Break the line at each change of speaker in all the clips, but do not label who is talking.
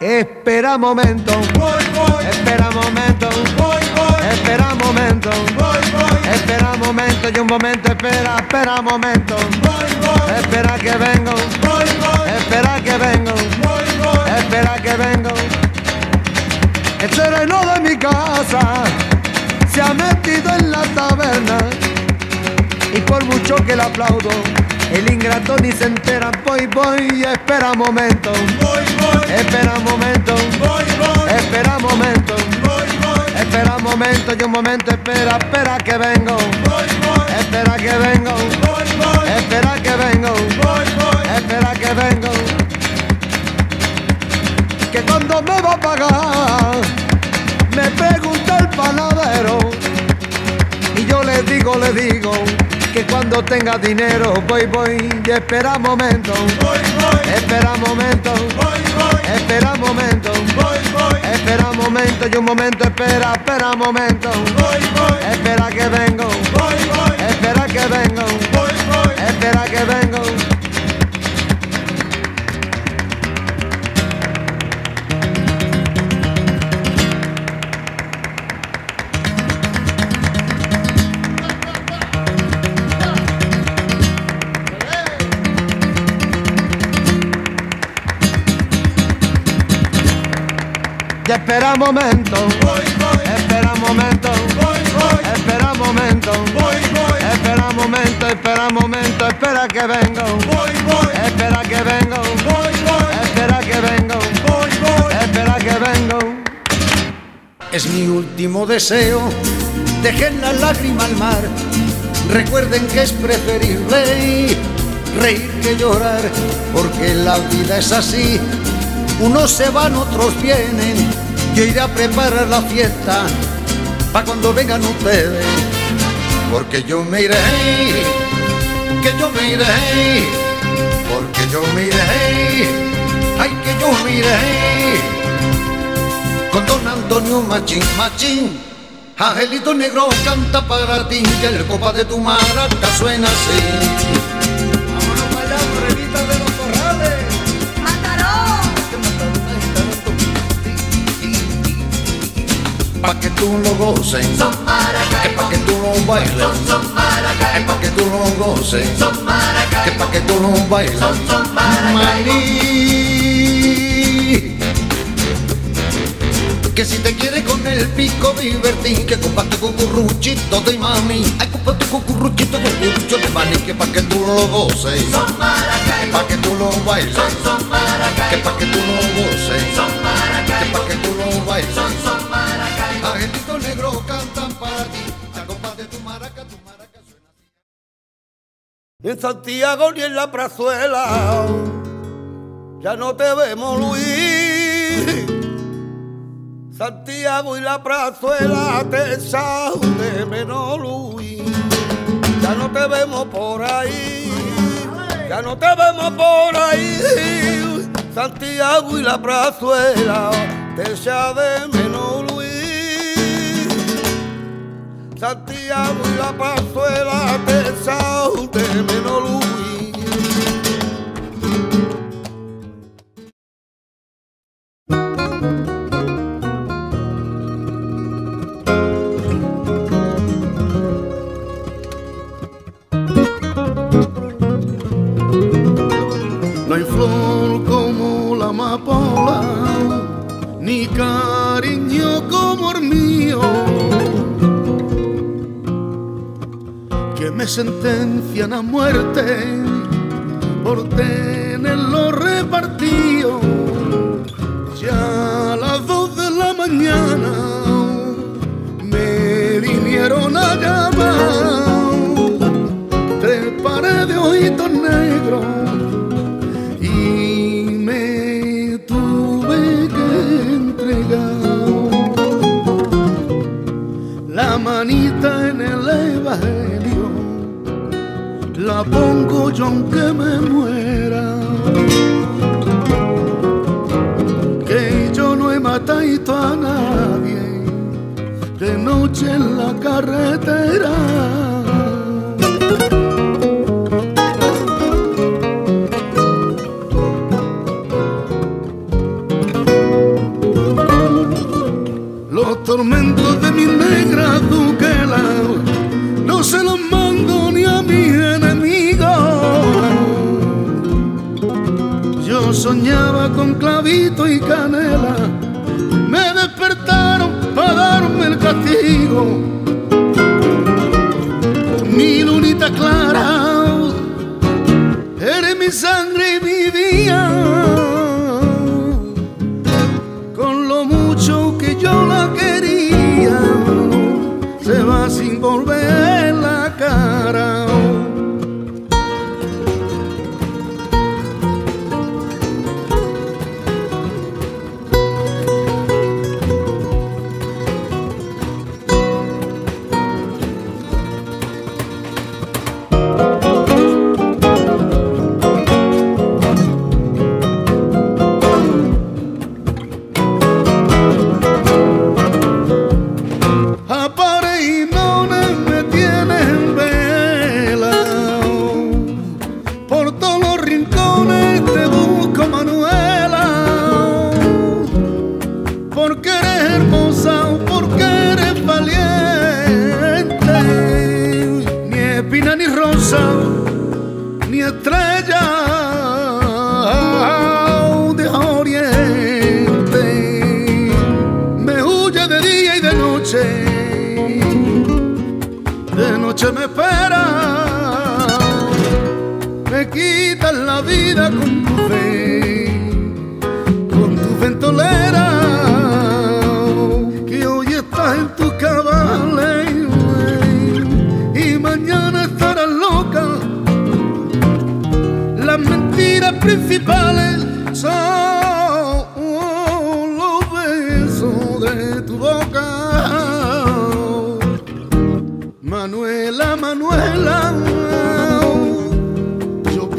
Espera momento, espera momento, espera momento, espera momento y un momento, espera, espera momento, espera que vengo, espera que vengo, espera que vengo. El sereno de mi casa se ha metido en la taberna y por mucho que le aplaudo, el ingrato ni se entera, voy, voy, espera momento, espera momento, espera momento, espera momento, y un momento, espera, espera que vengo, espera que vengo, espera que vengo, espera que vengo, que cuando me va a pagar, me pregunta el panadero, y yo le digo, le digo, que cuando tenga dinero voy, voy y espera momento, espera momento, espera momento, espera momento y un momento, espera, espera momento, espera que vengo, espera que vengo, espera que vengo. Espera momento, espera momento, espera momento, espera momento, espera momento, espera que vengo, espera que vengo, espera que vengo, espera que vengo.
Es mi último deseo, dejen la lágrima al mar. Recuerden que es preferible reír que llorar, porque la vida es así. Unos se van, otros vienen. Yo iré a preparar la fiesta para cuando vengan ustedes, porque yo me iré, que yo me iré, porque yo me iré, ay que yo me iré con don Antonio Machín, Machín. Angelito Negro canta para ti, que el copa de tu maraca suena así. Pa' que tú lo goces, es pa' que tú lo bailes, es pa' que tú lo goces, que pa' que tú lo bailes. Maní. Que si te quieres con el pico divertir, que compa tu cucurruchito de mami, ay compa tu cucurruchito de cucurucho de mani, que pa' que tú lo goces, que pa' que tú lo bailes, que pa' que tú lo goces, que pa' que tú lo bailes. Angelito negro cantan para ti, la compa de tu maraca, tu maraca suena así.
En Santiago ni en la prazuela ya no te vemos Luis. Santiago y la prazuela te echan de menos Luis. Ya no te vemos por ahí, ya no te vemos por ahí. Santiago y la prazuela te echan de menos Santiago
namorada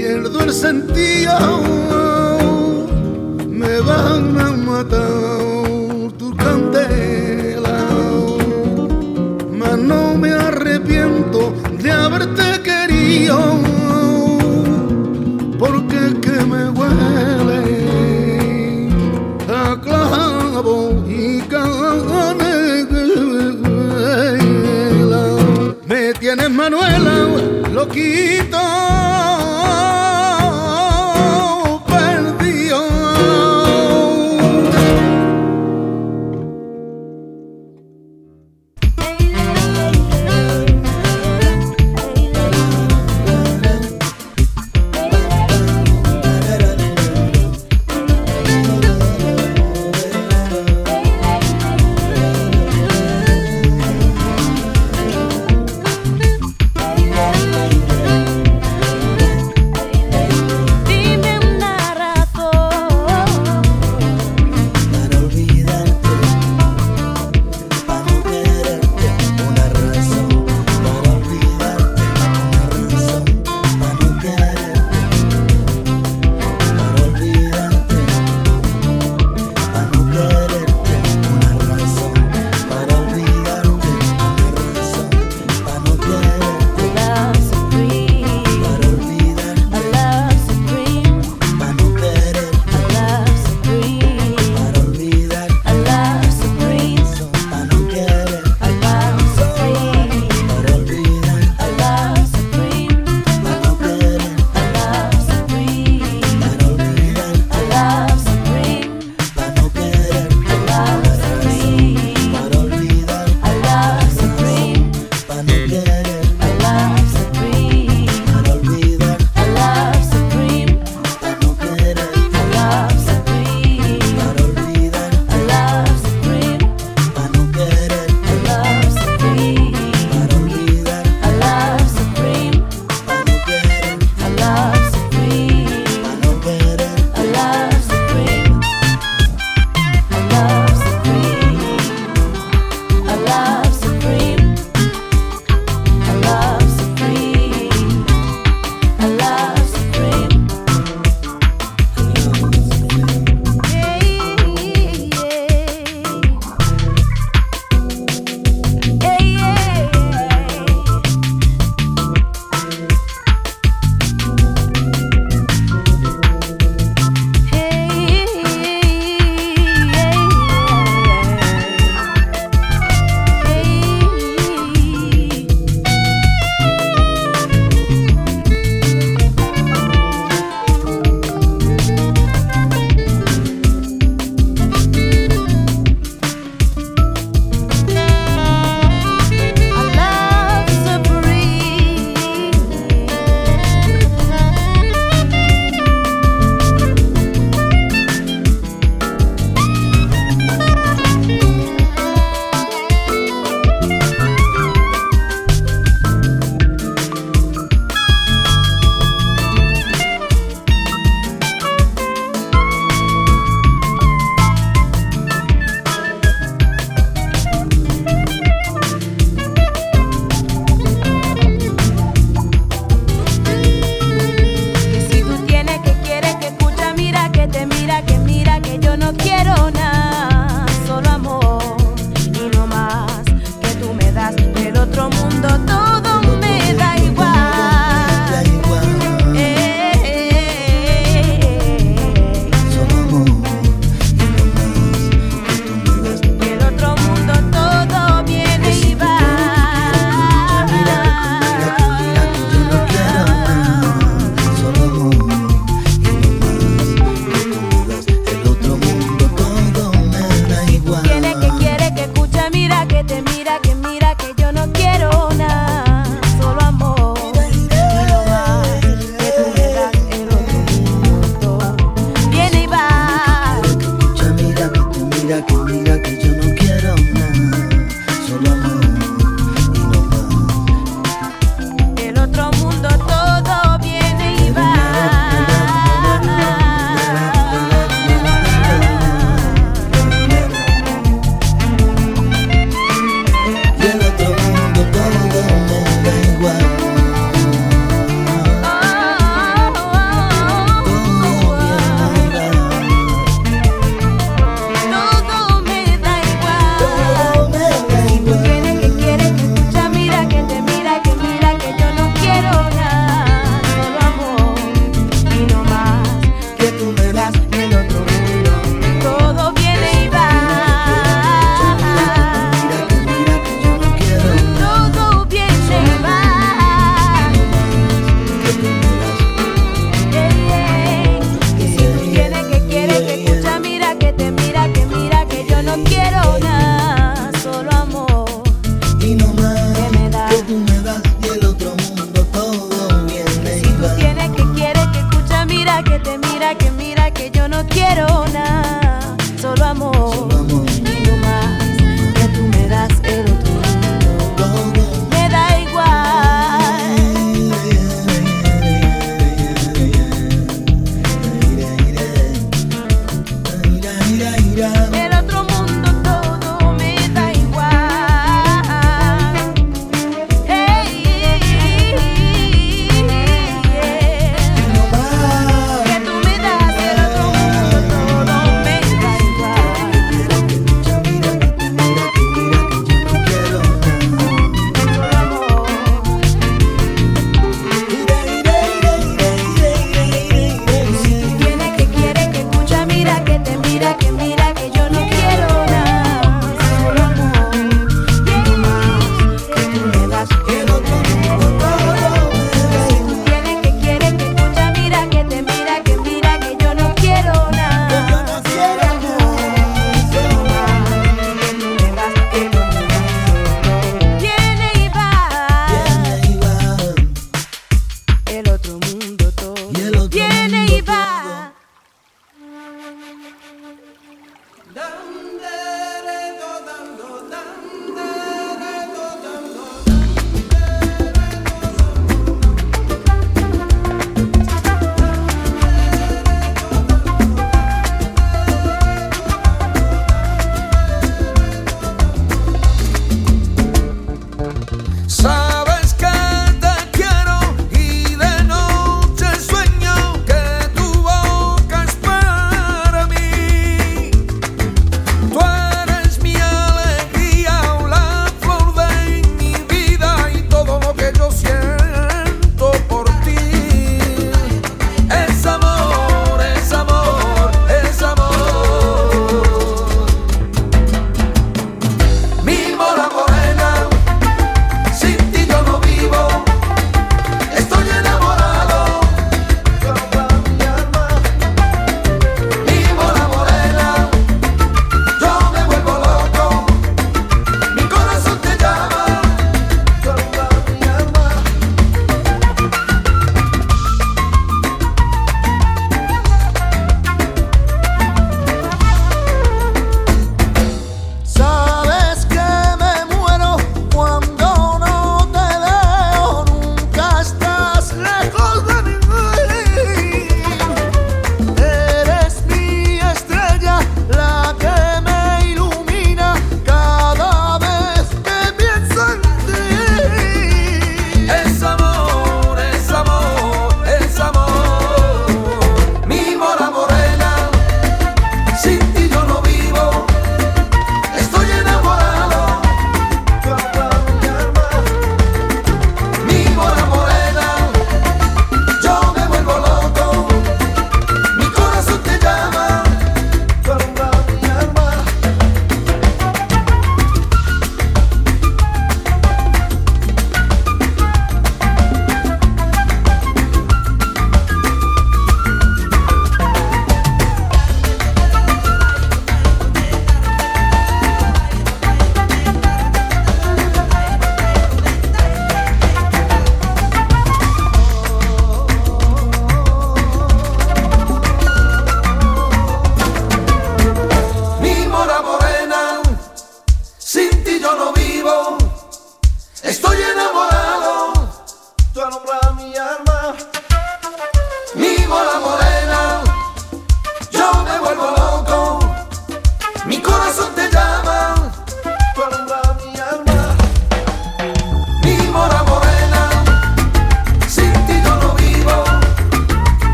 pierdo el sentido, me van a matar tu candela. Mas no me arrepiento de haberte querido, porque que me huele a clavo y canela. Me
tienes Manuela, loquita.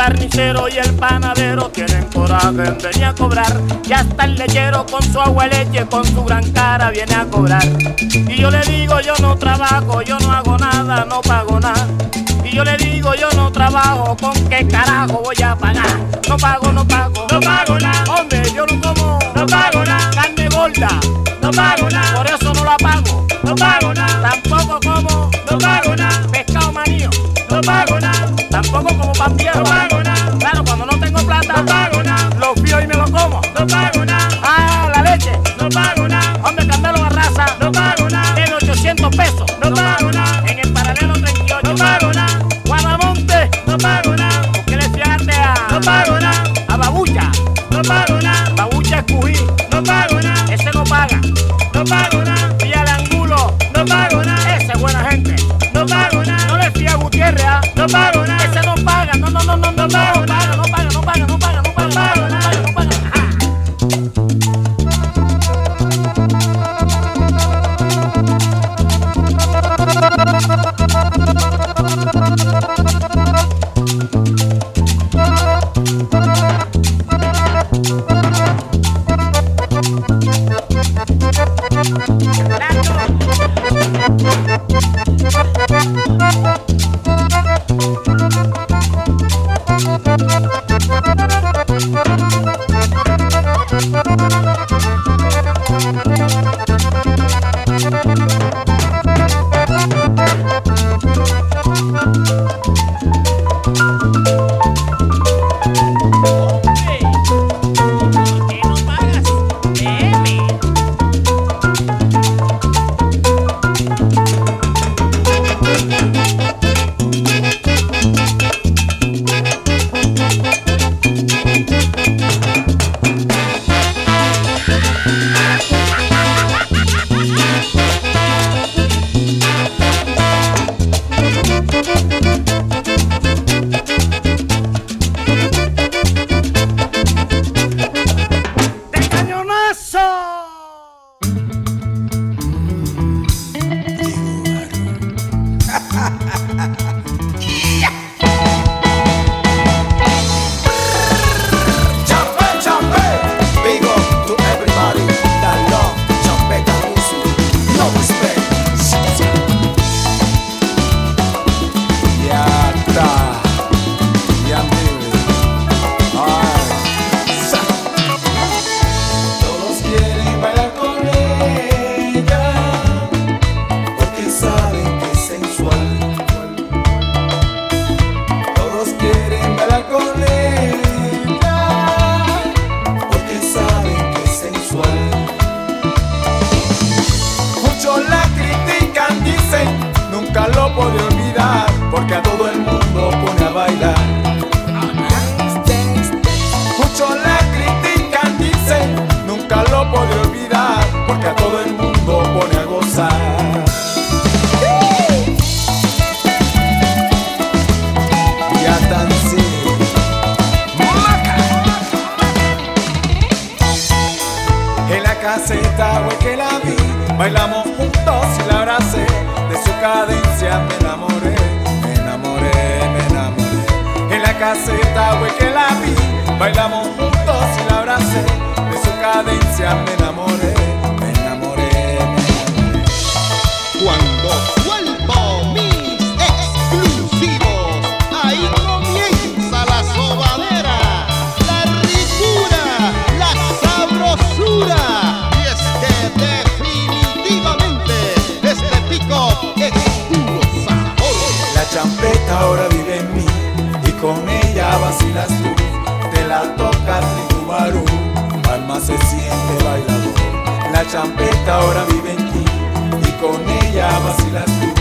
Carnicero y el panadero tienen coraje venir a cobrar, y hasta el lechero con su agua leche, con su gran cara viene a cobrar. Y yo le digo, yo no trabajo, yo no hago nada, no pago nada. Y yo le digo, yo no trabajo, ¿con qué carajo voy a pagar? No pago, no pago, no pago nada. Hombre, yo no como, no pago nada. Carne gorda, no pago nada. Por eso no la pago, no pago nada. Tampoco como, no pago nada. Pescado manío, no pago nada. Tampoco como pan no pago nada. Claro, cuando no tengo plata, no pago nada.
Bailamos juntos y la abracé. De su cadencia me enamoré, me enamoré, me enamoré. En la caseta, güey, que la vi, bailamos juntos y la abracé. De su cadencia me enamoré, vacilas tú, te la tocas y tu barú, alma se siente bailador.
La champeca ahora vive en
ti
y con ella vacilas tú.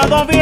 Casa do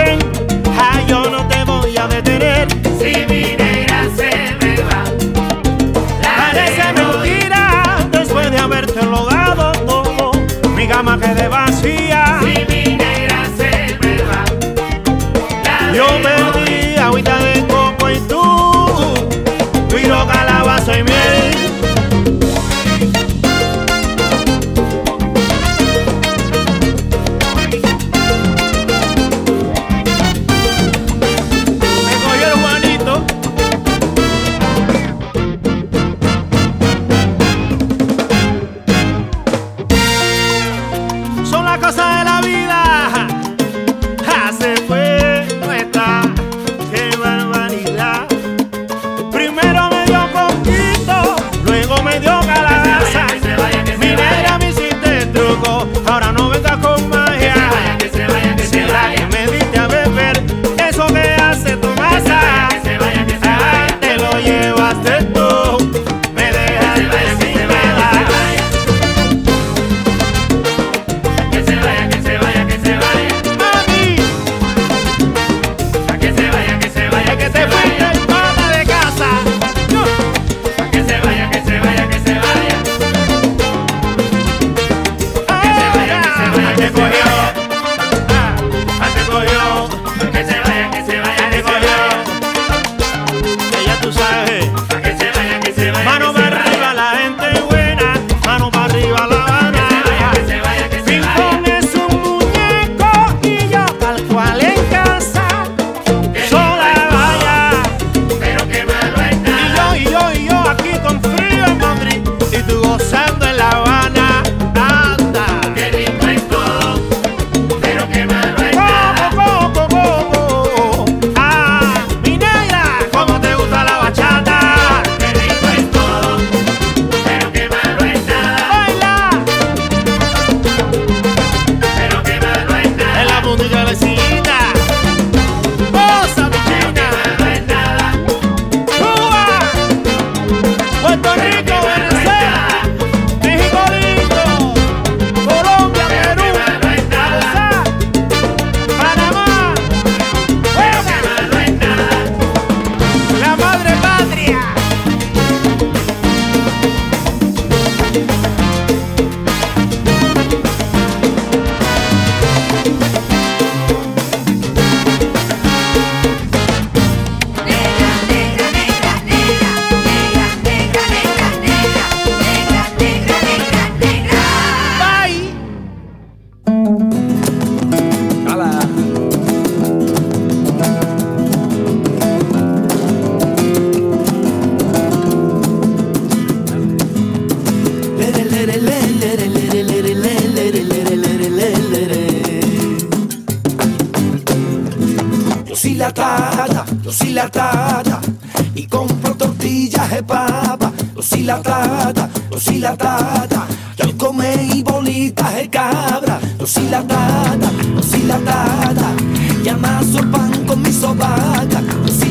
sorban con mi sobaca,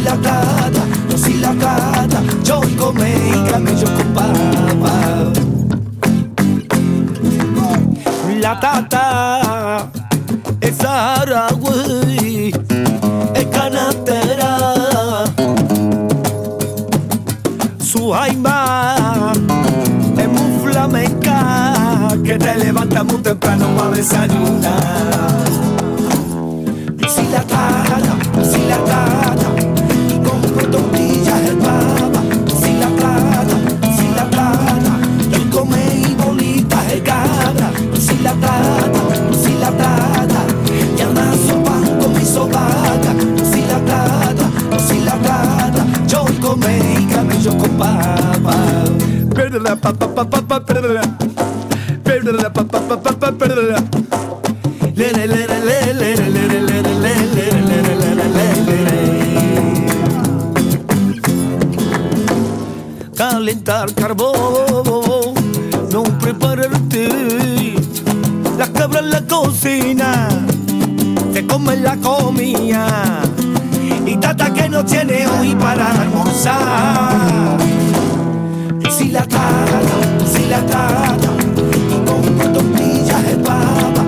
la dosilatada, yo come y camello con papa. La tata es saharaui, es canastera, su aima es muy flamenca, que te levanta muy temprano para desayunar. Calentar carbón, no prepararte. Las cabras en la cocina, se come la comida. Y tata que no tiene hoy para almorzar. Si la tata si la trata con
cuántos millas el
papa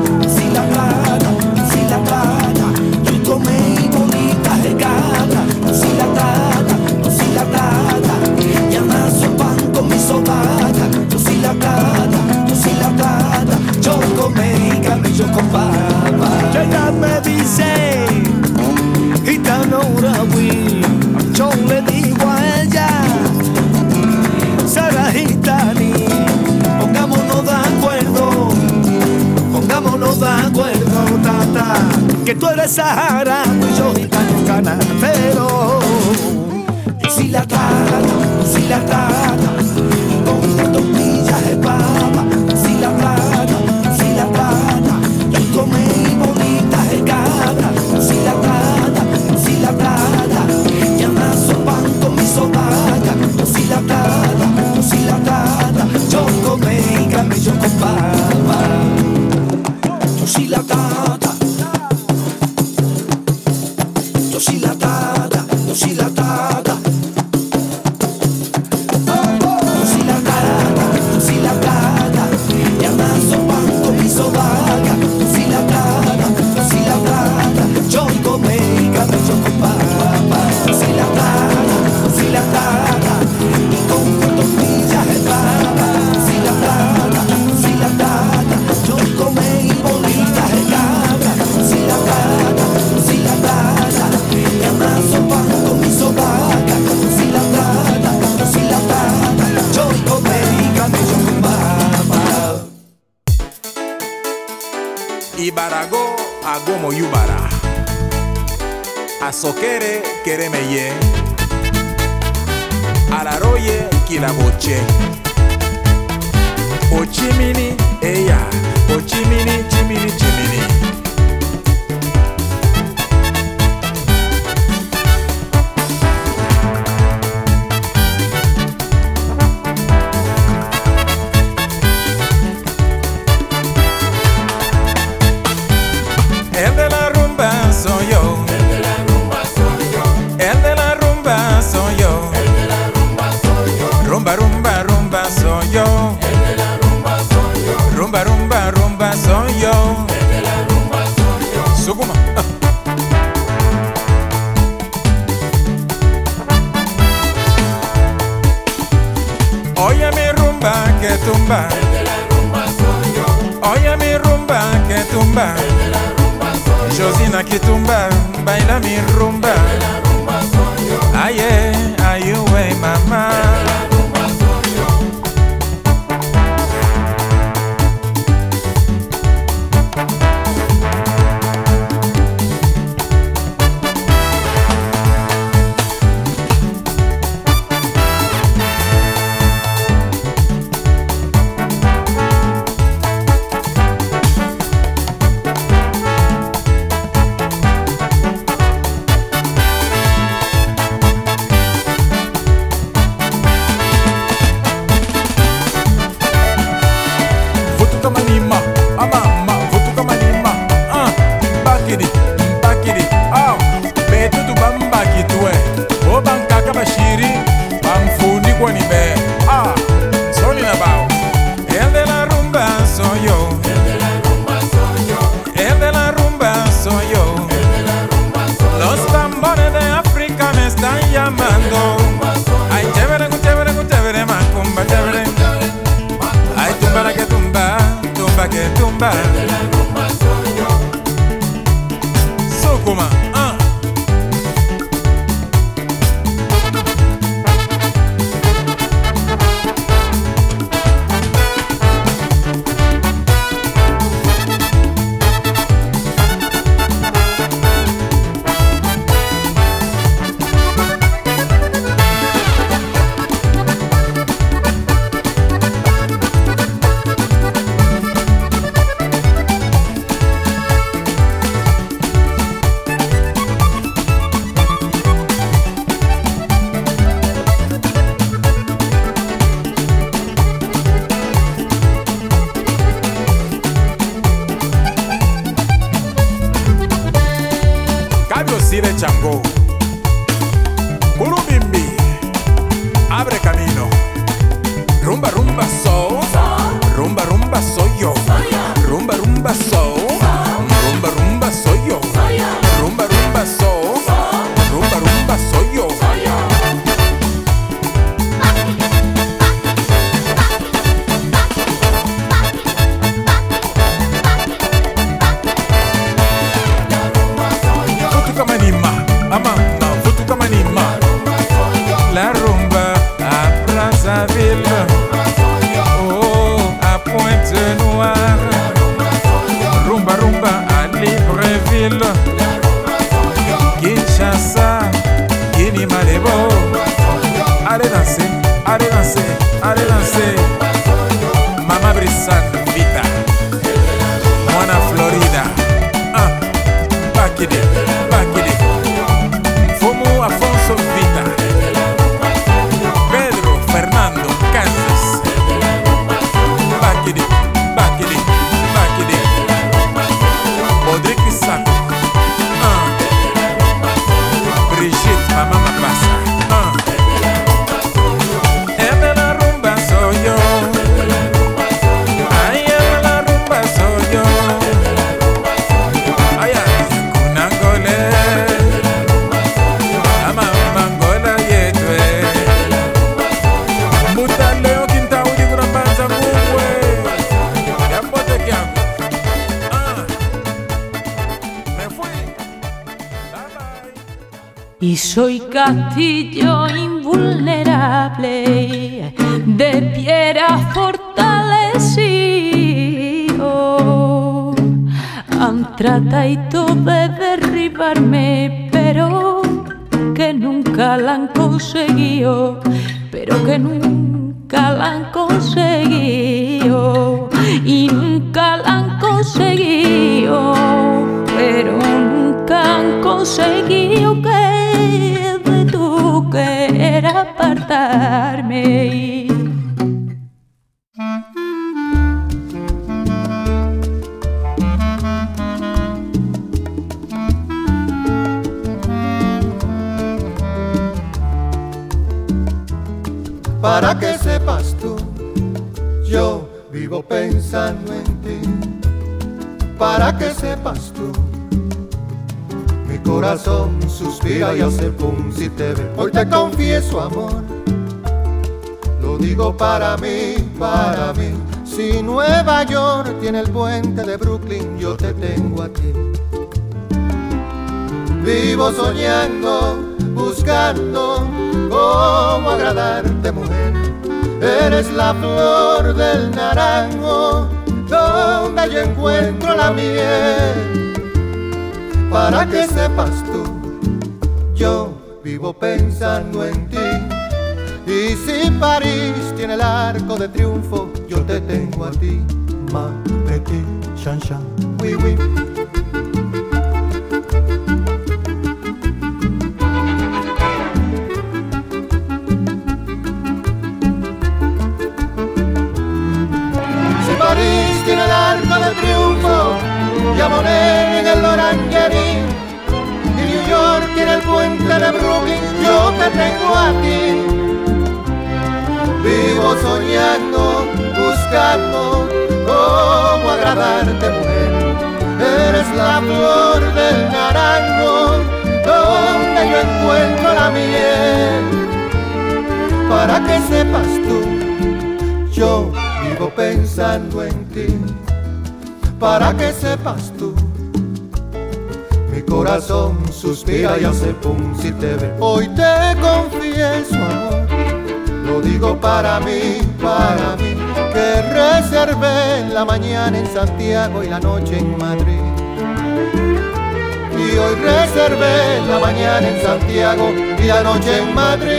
ti amor, lo digo para mí, para mí. Si Nueva York tiene el puente de Brooklyn, yo te tengo a ti. Vivo soñando, buscando cómo agradarte, mujer. Eres la flor del naranjo donde yo encuentro la miel. Para que sepas tú, yo vivo pensando en ti. Y si París tiene el arco de triunfo, yo te tengo a ti, ma petit chan chan, oui oui. Si París tiene el arco de triunfo, ya te tengo a ti. Vivo soñando, buscando cómo agradarte, mujer. Eres la flor del naranjo donde yo encuentro la miel. Para que sepas tú, yo vivo pensando en ti. Para que sepas tú, corazón suspira y hace pum si te ve. Hoy te confieso, amor lo digo para mí, para mí, que reservé la mañana en Santiago y la noche en Madrid. Y hoy reservé la mañana en Santiago y la noche en Madrid.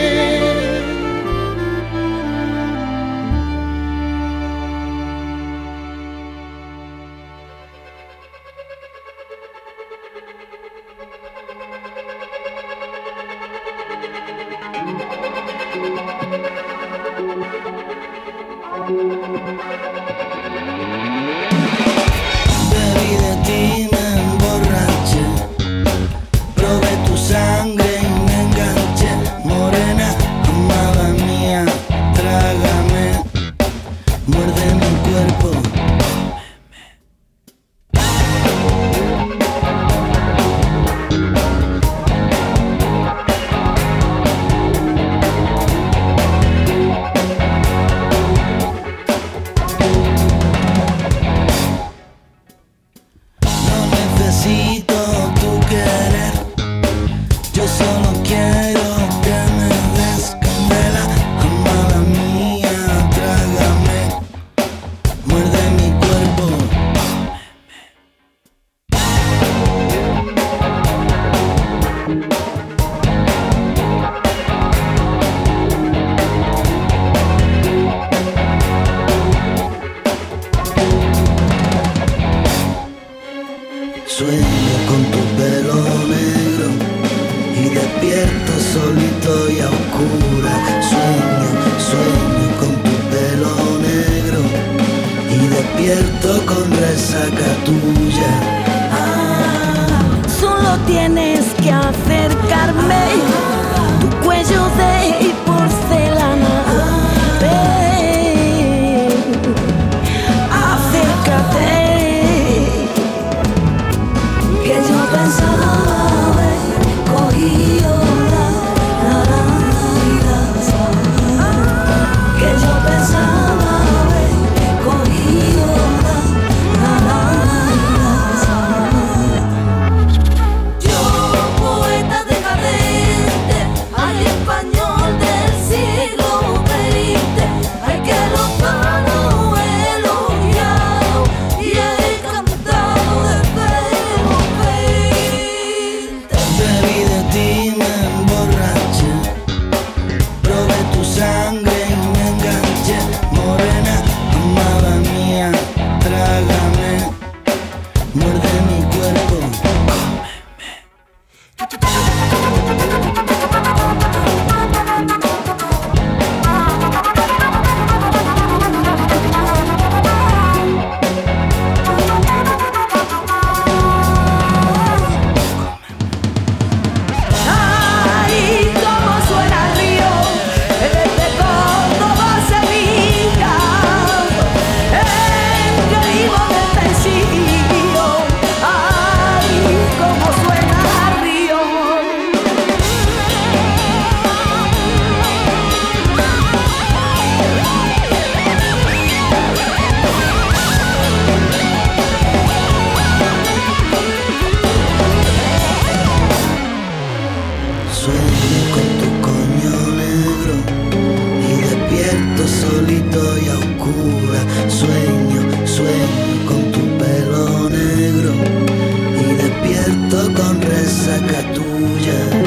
独人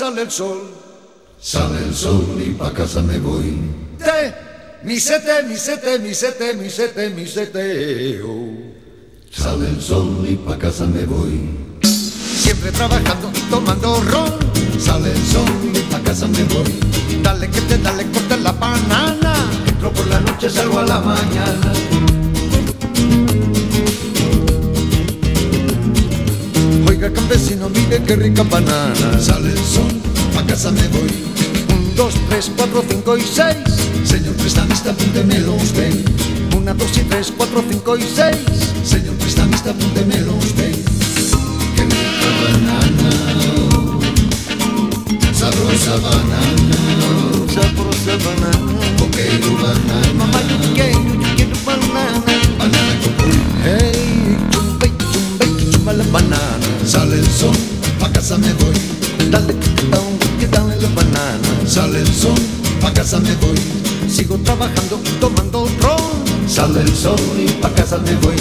sale el sol.
Sale el sol y pa' casa me voy.
Te, mi sete, mi sete, mi sete, mi sete, mi seteo.
Sale el sol y pa' casa me voy.
Siempre trabajando y tomando ron.
Sale el sol y pa' casa me voy.
Dale que te dale, corta la banana.
Entro por la noche, salgo a la mañana.
Oiga campesino, mire qué rica banana.
Sale el sol, a casa me voy.
Un, dos, tres, cuatro, cinco y seis.
Señor prestamista, apúnteme los ven.
Una, dos y tres, cuatro, cinco y seis.
Señor prestamista, apúnteme los ven. Qué rica banana.
Sabrosa banana.
Sabrosa banana.
Coquero banana.
Mamá, yo quiero, yo quiero banana.
Banana con
pulmón. Hey. Banana.
Sale el sol, pa' casa me voy.
Dale, dale, que dale la banana.
Sale el sol, pa' casa me voy.
Sigo trabajando, tomando ron.
Sale el sol y pa' casa me voy.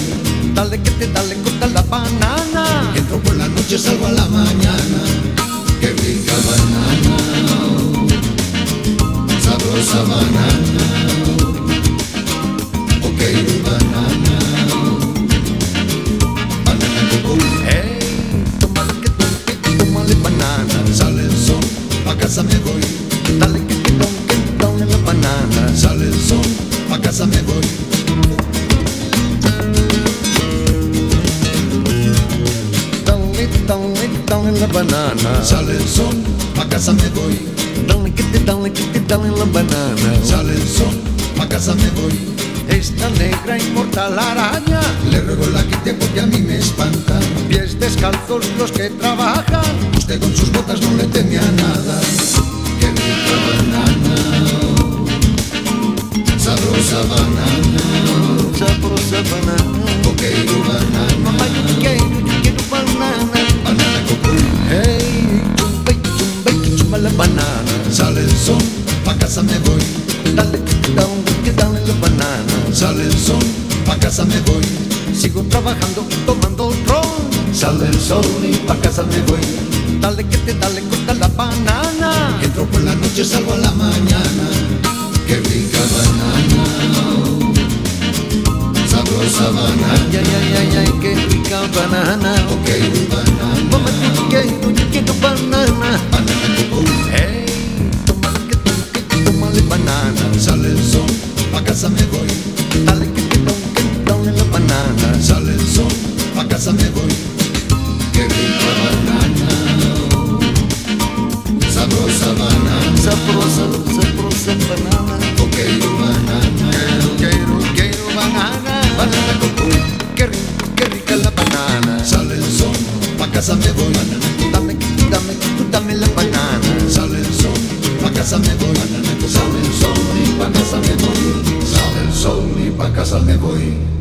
Dale, que te dale, corta la banana.
Entro por la noche, salgo a la mañana. Qué rica banana, sabrosa banana,
dale la banana.
Sale el sol, pa' casa me voy.
Dale, que te dale, que te dale la banana.
Sale el sol, pa' casa me voy.
Esta negra inmortal araña.
Le ruego la quite porque a mí me espanta.
Pies descalzos los que trabajan.
Usted con sus botas no le temía nada. Qué rica banana, sabrosa banana,
Sabrosa banana.
coqueiro banana,
Mamá, yo quiero, yo quiero banana. Hey, chumba, y chumba, y la banana.
Sale el sol, pa' casa me voy.
Dale, dale, que dale la banana.
Sale el sol, pa' casa me voy.
Sigo trabajando, tomando ron.
Sale el sol y pa' casa me voy.
Dale, que te dale, corta la banana.
Entro por la noche, salgo a la mañana. Qué rica banana, sabrosa banana,
Ay, ay, ay, ay, qué rica banana.
coqueiro banana,
Mamá, quiero, yo quiero banana.
banana
Hey, tómale, que tómale, que tómale banana.
Sale el sol, pa' casa me voy.
Dale, que te que dale la banana.
Sale el sol, pa' casa me voy. Qué rica banana, sabrosa banana,
Sabrosa, sabrosa banana.
coqueiro con
Qué rico, qué rica la banana.
Sale el sol, pa' casa me voy.
Dame, dame, dame la banana.
Sale el sol, pa' casa me voy. Sale el sol y pa' casa me voy. Sale el sol y pa' casa me voy.